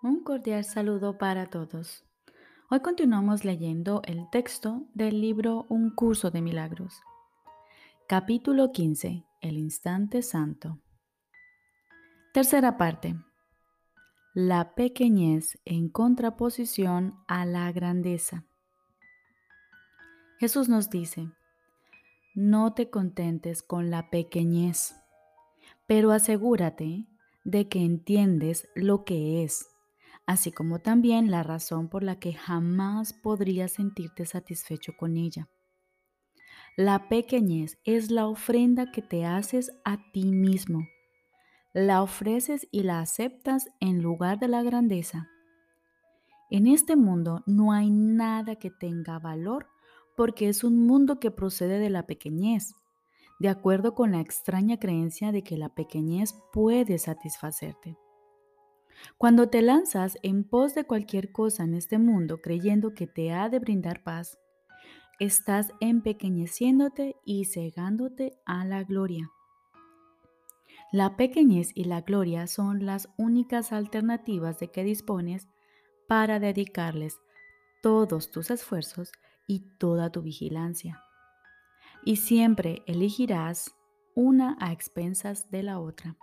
Un cordial saludo para todos. Hoy continuamos leyendo el texto del libro Un curso de milagros. Capítulo 15. El instante santo. Tercera parte. La pequeñez en contraposición a la grandeza. Jesús nos dice, no te contentes con la pequeñez, pero asegúrate de que entiendes lo que es así como también la razón por la que jamás podrías sentirte satisfecho con ella. La pequeñez es la ofrenda que te haces a ti mismo. La ofreces y la aceptas en lugar de la grandeza. En este mundo no hay nada que tenga valor porque es un mundo que procede de la pequeñez, de acuerdo con la extraña creencia de que la pequeñez puede satisfacerte. Cuando te lanzas en pos de cualquier cosa en este mundo creyendo que te ha de brindar paz, estás empequeñeciéndote y cegándote a la gloria. La pequeñez y la gloria son las únicas alternativas de que dispones para dedicarles todos tus esfuerzos y toda tu vigilancia. Y siempre elegirás una a expensas de la otra.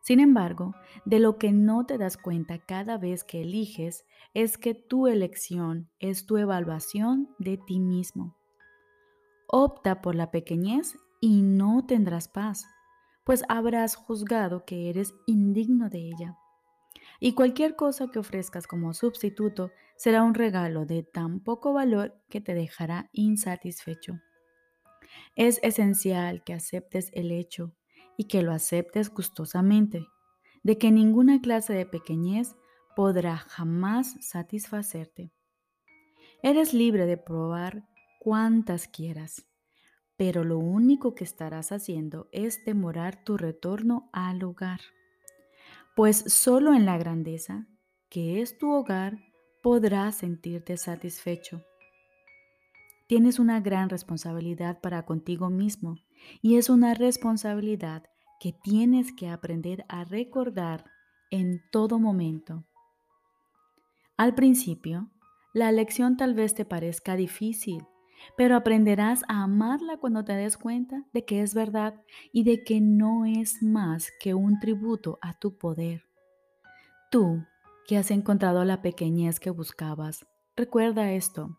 Sin embargo, de lo que no te das cuenta cada vez que eliges es que tu elección es tu evaluación de ti mismo. Opta por la pequeñez y no tendrás paz, pues habrás juzgado que eres indigno de ella. Y cualquier cosa que ofrezcas como sustituto será un regalo de tan poco valor que te dejará insatisfecho. Es esencial que aceptes el hecho y que lo aceptes gustosamente, de que ninguna clase de pequeñez podrá jamás satisfacerte. Eres libre de probar cuantas quieras, pero lo único que estarás haciendo es demorar tu retorno al hogar, pues solo en la grandeza, que es tu hogar, podrás sentirte satisfecho. Tienes una gran responsabilidad para contigo mismo y es una responsabilidad que tienes que aprender a recordar en todo momento. Al principio, la lección tal vez te parezca difícil, pero aprenderás a amarla cuando te des cuenta de que es verdad y de que no es más que un tributo a tu poder. Tú, que has encontrado la pequeñez que buscabas, recuerda esto.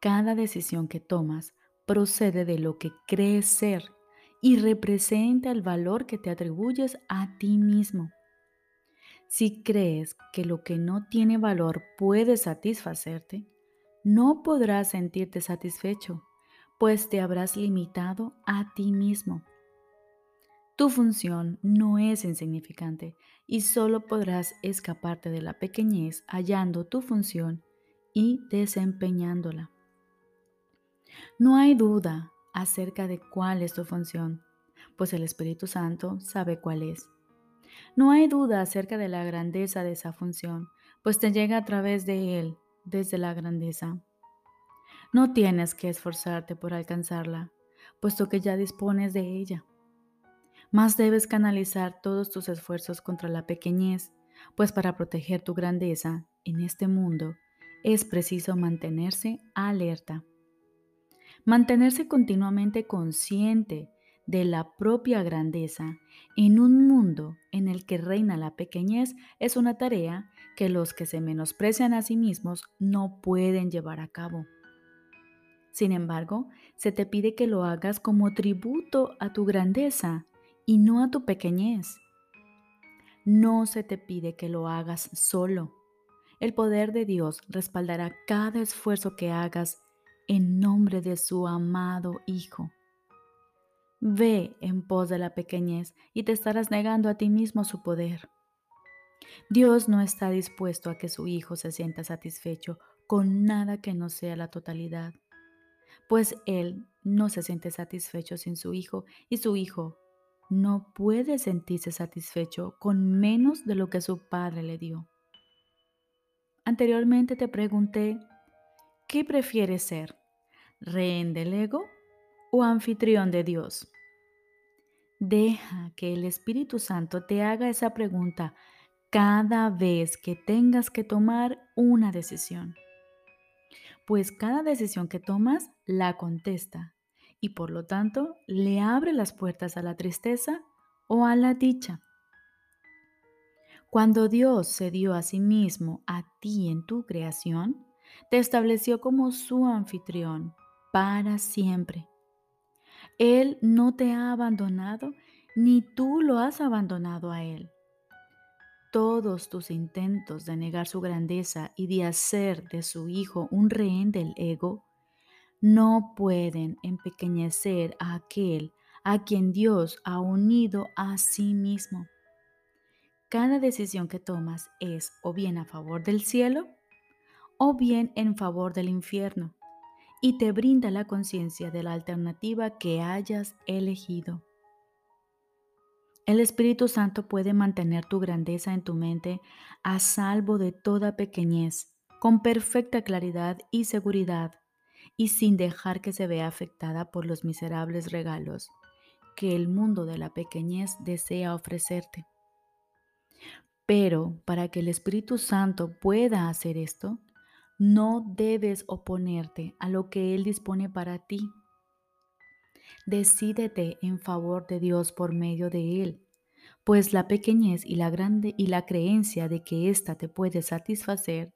Cada decisión que tomas procede de lo que crees ser y representa el valor que te atribuyes a ti mismo. Si crees que lo que no tiene valor puede satisfacerte, no podrás sentirte satisfecho, pues te habrás limitado a ti mismo. Tu función no es insignificante y solo podrás escaparte de la pequeñez hallando tu función y desempeñándola. No hay duda acerca de cuál es tu función, pues el Espíritu Santo sabe cuál es. No hay duda acerca de la grandeza de esa función, pues te llega a través de Él, desde la grandeza. No tienes que esforzarte por alcanzarla, puesto que ya dispones de ella. Más debes canalizar todos tus esfuerzos contra la pequeñez, pues para proteger tu grandeza en este mundo es preciso mantenerse alerta. Mantenerse continuamente consciente de la propia grandeza en un mundo en el que reina la pequeñez es una tarea que los que se menosprecian a sí mismos no pueden llevar a cabo. Sin embargo, se te pide que lo hagas como tributo a tu grandeza y no a tu pequeñez. No se te pide que lo hagas solo. El poder de Dios respaldará cada esfuerzo que hagas en nombre de su amado Hijo. Ve en pos de la pequeñez y te estarás negando a ti mismo su poder. Dios no está dispuesto a que su Hijo se sienta satisfecho con nada que no sea la totalidad, pues Él no se siente satisfecho sin su Hijo y su Hijo no puede sentirse satisfecho con menos de lo que su Padre le dio. Anteriormente te pregunté ¿Qué prefieres ser? ¿Rehén del ego o anfitrión de Dios? Deja que el Espíritu Santo te haga esa pregunta cada vez que tengas que tomar una decisión. Pues cada decisión que tomas la contesta y por lo tanto le abre las puertas a la tristeza o a la dicha. Cuando Dios se dio a sí mismo a ti en tu creación, te estableció como su anfitrión para siempre. Él no te ha abandonado ni tú lo has abandonado a Él. Todos tus intentos de negar su grandeza y de hacer de su Hijo un rehén del ego no pueden empequeñecer a aquel a quien Dios ha unido a sí mismo. Cada decisión que tomas es o bien a favor del cielo o bien en favor del infierno y te brinda la conciencia de la alternativa que hayas elegido. El Espíritu Santo puede mantener tu grandeza en tu mente a salvo de toda pequeñez, con perfecta claridad y seguridad, y sin dejar que se vea afectada por los miserables regalos que el mundo de la pequeñez desea ofrecerte. Pero para que el Espíritu Santo pueda hacer esto, no debes oponerte a lo que Él dispone para ti. Decídete en favor de Dios por medio de Él, pues la pequeñez y la grande y la creencia de que ésta te puede satisfacer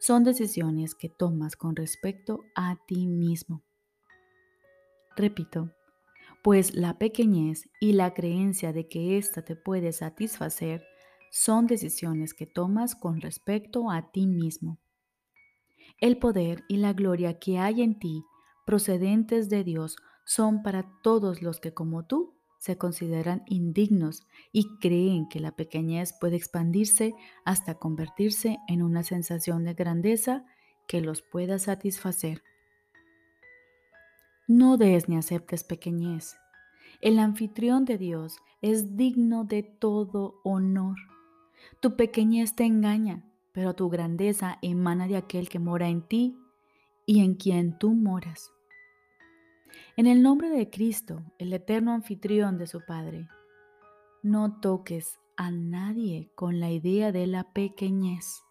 son decisiones que tomas con respecto a ti mismo. Repito, pues la pequeñez y la creencia de que ésta te puede satisfacer son decisiones que tomas con respecto a ti mismo. El poder y la gloria que hay en ti, procedentes de Dios, son para todos los que como tú se consideran indignos y creen que la pequeñez puede expandirse hasta convertirse en una sensación de grandeza que los pueda satisfacer. No des ni aceptes pequeñez. El anfitrión de Dios es digno de todo honor. Tu pequeñez te engaña, pero tu grandeza emana de aquel que mora en ti y en quien tú moras. En el nombre de Cristo, el eterno anfitrión de su Padre, no toques a nadie con la idea de la pequeñez.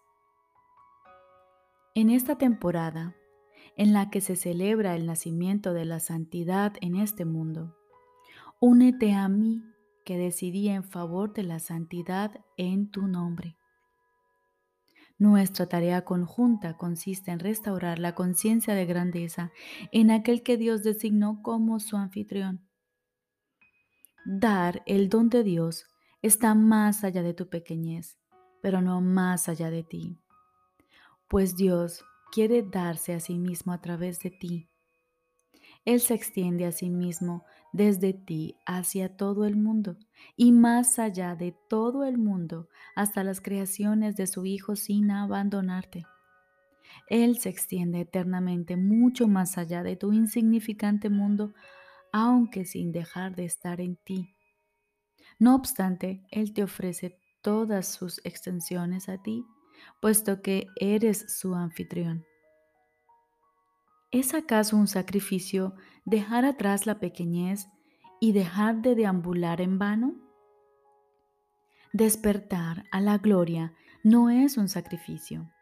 En esta temporada, en la que se celebra el nacimiento de la santidad en este mundo, únete a mí que decidí en favor de la santidad en tu nombre. Nuestra tarea conjunta consiste en restaurar la conciencia de grandeza en aquel que Dios designó como su anfitrión. Dar el don de Dios está más allá de tu pequeñez, pero no más allá de ti, pues Dios quiere darse a sí mismo a través de ti. Él se extiende a sí mismo desde ti hacia todo el mundo y más allá de todo el mundo hasta las creaciones de su Hijo sin abandonarte. Él se extiende eternamente mucho más allá de tu insignificante mundo, aunque sin dejar de estar en ti. No obstante, Él te ofrece todas sus extensiones a ti, puesto que eres su anfitrión. ¿Es acaso un sacrificio dejar atrás la pequeñez y dejar de deambular en vano? Despertar a la gloria no es un sacrificio,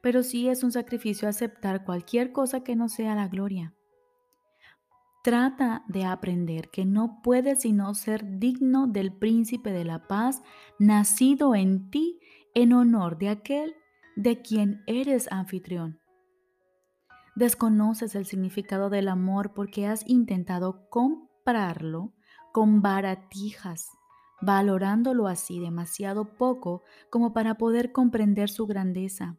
pero sí es un sacrificio aceptar cualquier cosa que no sea la gloria. Trata de aprender que no puedes sino ser digno del príncipe de la paz nacido en ti en honor de aquel de quien eres anfitrión. Desconoces el significado del amor porque has intentado comprarlo con baratijas, valorándolo así demasiado poco como para poder comprender su grandeza.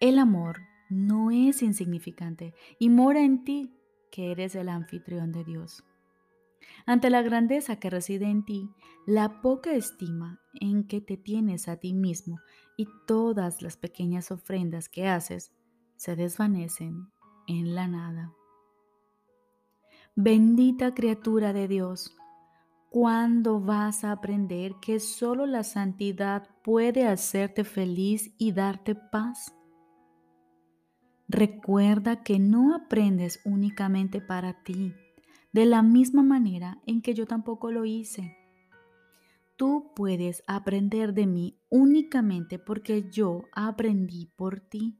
El amor no es insignificante y mora en ti, que eres el anfitrión de Dios. Ante la grandeza que reside en ti, la poca estima en que te tienes a ti mismo y todas las pequeñas ofrendas que haces, se desvanecen en la nada. Bendita criatura de Dios, ¿cuándo vas a aprender que solo la santidad puede hacerte feliz y darte paz? Recuerda que no aprendes únicamente para ti, de la misma manera en que yo tampoco lo hice. tú puedes aprender de mí únicamente porque yo aprendí por ti.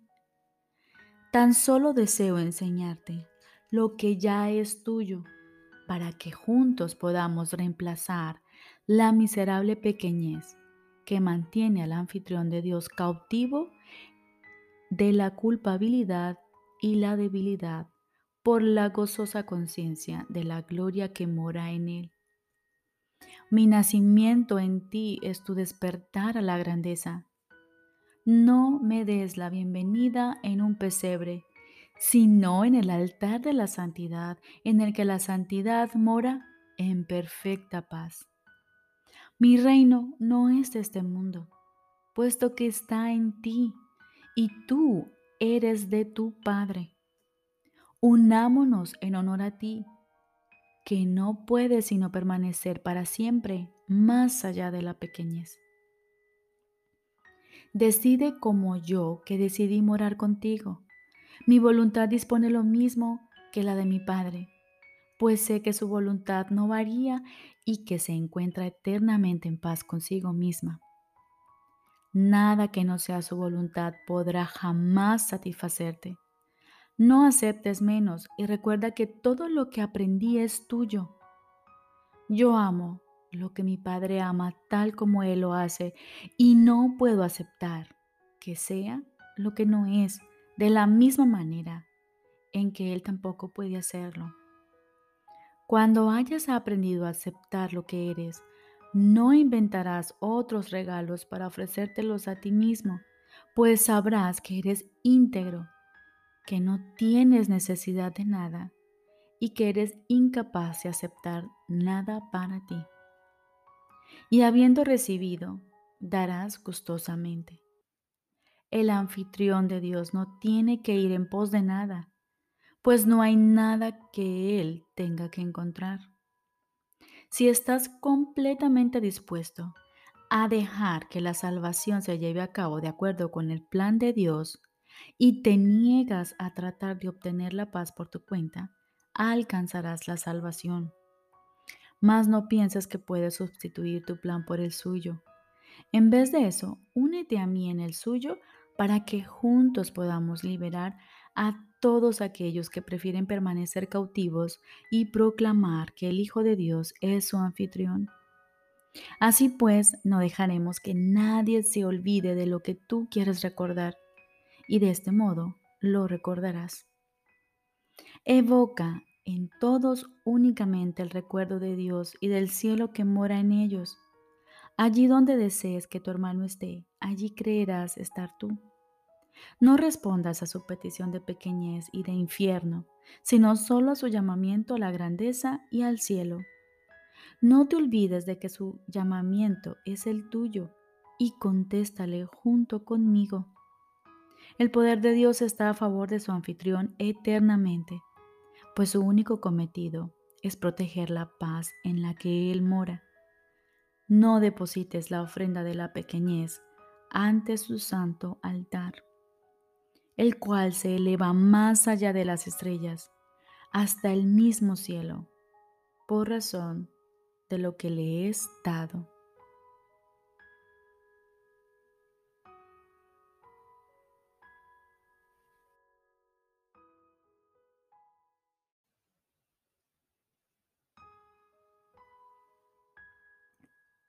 Tan solo deseo enseñarte lo que ya es tuyo para que juntos podamos reemplazar la miserable pequeñez que mantiene al anfitrión de Dios cautivo de la culpabilidad y la debilidad por la gozosa conciencia de la gloria que mora en él. Mi nacimiento en ti es tu despertar a la grandeza. No me des la bienvenida en un pesebre, sino en el altar de la santidad, en el que la santidad mora en perfecta paz. Mi reino no es de este mundo, puesto que está en ti, y tú eres de tu Padre. Unámonos en honor a ti, que no puede sino permanecer para siempre más allá de la pequeñez. Decide como yo que decidí morar contigo. Mi voluntad dispone lo mismo que la de mi Padre, pues sé que su voluntad no varía y que se encuentra eternamente en paz consigo misma. Nada que no sea su voluntad podrá jamás satisfacerte. No aceptes menos y recuerda que todo lo que aprendí es tuyo. Yo amo lo que mi Padre ama tal como Él lo hace y no puedo aceptar que sea lo que no es de la misma manera en que Él tampoco puede hacerlo. Cuando hayas aprendido a aceptar lo que eres, no inventarás otros regalos para ofrecértelos a ti mismo, pues sabrás que eres íntegro, que no tienes necesidad de nada y que eres incapaz de aceptar nada para ti. Y habiendo recibido, darás gustosamente. El anfitrión de Dios no tiene que ir en pos de nada, pues no hay nada que Él tenga que encontrar. Si estás completamente dispuesto a dejar que la salvación se lleve a cabo de acuerdo con el plan de Dios y te niegas a tratar de obtener la paz por tu cuenta, alcanzarás la salvación. Mas no pienses que puedes sustituir tu plan por el suyo. En vez de eso, únete a mí en el suyo para que juntos podamos liberar a todos aquellos que prefieren permanecer cautivos y proclamar que el Hijo de Dios es su anfitrión. Así pues, no dejaremos que nadie se olvide de lo que tú quieres recordar, y de este modo lo recordarás. Evoca en todos únicamente el recuerdo de Dios y del cielo que mora en ellos. Allí donde desees que tu hermano esté, allí creerás estar tú. No respondas a su petición de pequeñez y de infierno, sino solo a su llamamiento a la grandeza y al cielo. No te olvides de que su llamamiento es el tuyo y contéstale junto conmigo. El poder de Dios está a favor de su anfitrión eternamente, pues su único cometido es proteger la paz en la que Él mora. No deposites la ofrenda de la pequeñez ante su santo altar el cual se eleva más allá de las estrellas, hasta el mismo cielo, por razón de lo que le es dado.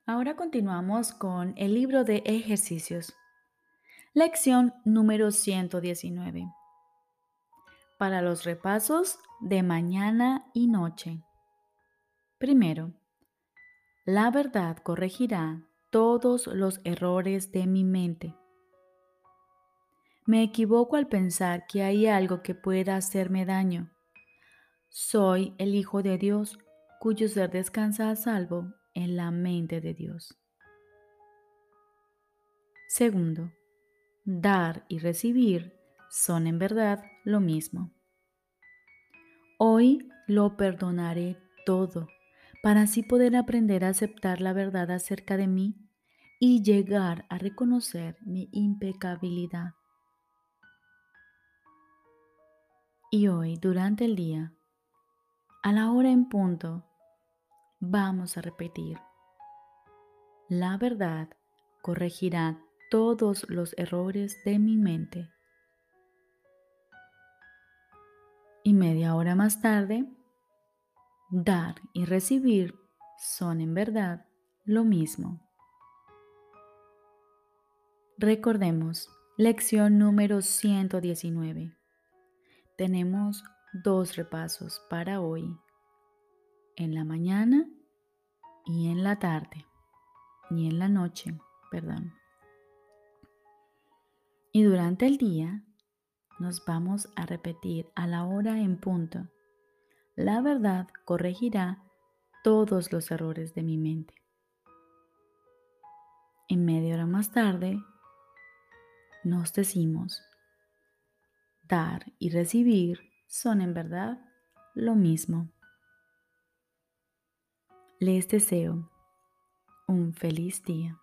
Ahora continuamos con el libro de ejercicios. Lección número 119. Para los repasos de mañana y noche. Primero, la verdad corregirá todos los errores de mi mente. Me equivoco al pensar que hay algo que pueda hacerme daño. Soy el Hijo de Dios cuyo ser descansa a salvo en la mente de Dios. Segundo, dar y recibir son en verdad lo mismo. Hoy lo perdonaré todo para así poder aprender a aceptar la verdad acerca de mí y llegar a reconocer mi impecabilidad. Y hoy, durante el día, a la hora en punto, vamos a repetir. La verdad corregirá todos los errores de mi mente. Y media hora más tarde, dar y recibir son en verdad lo mismo. Recordemos, lección número 119. Tenemos dos repasos para hoy, en la mañana y en la tarde, y en la noche, perdón. Y durante el día nos vamos a repetir a la hora en punto. La verdad corregirá todos los errores de mi mente. Y media hora más tarde nos decimos, dar y recibir son en verdad lo mismo. Les deseo un feliz día.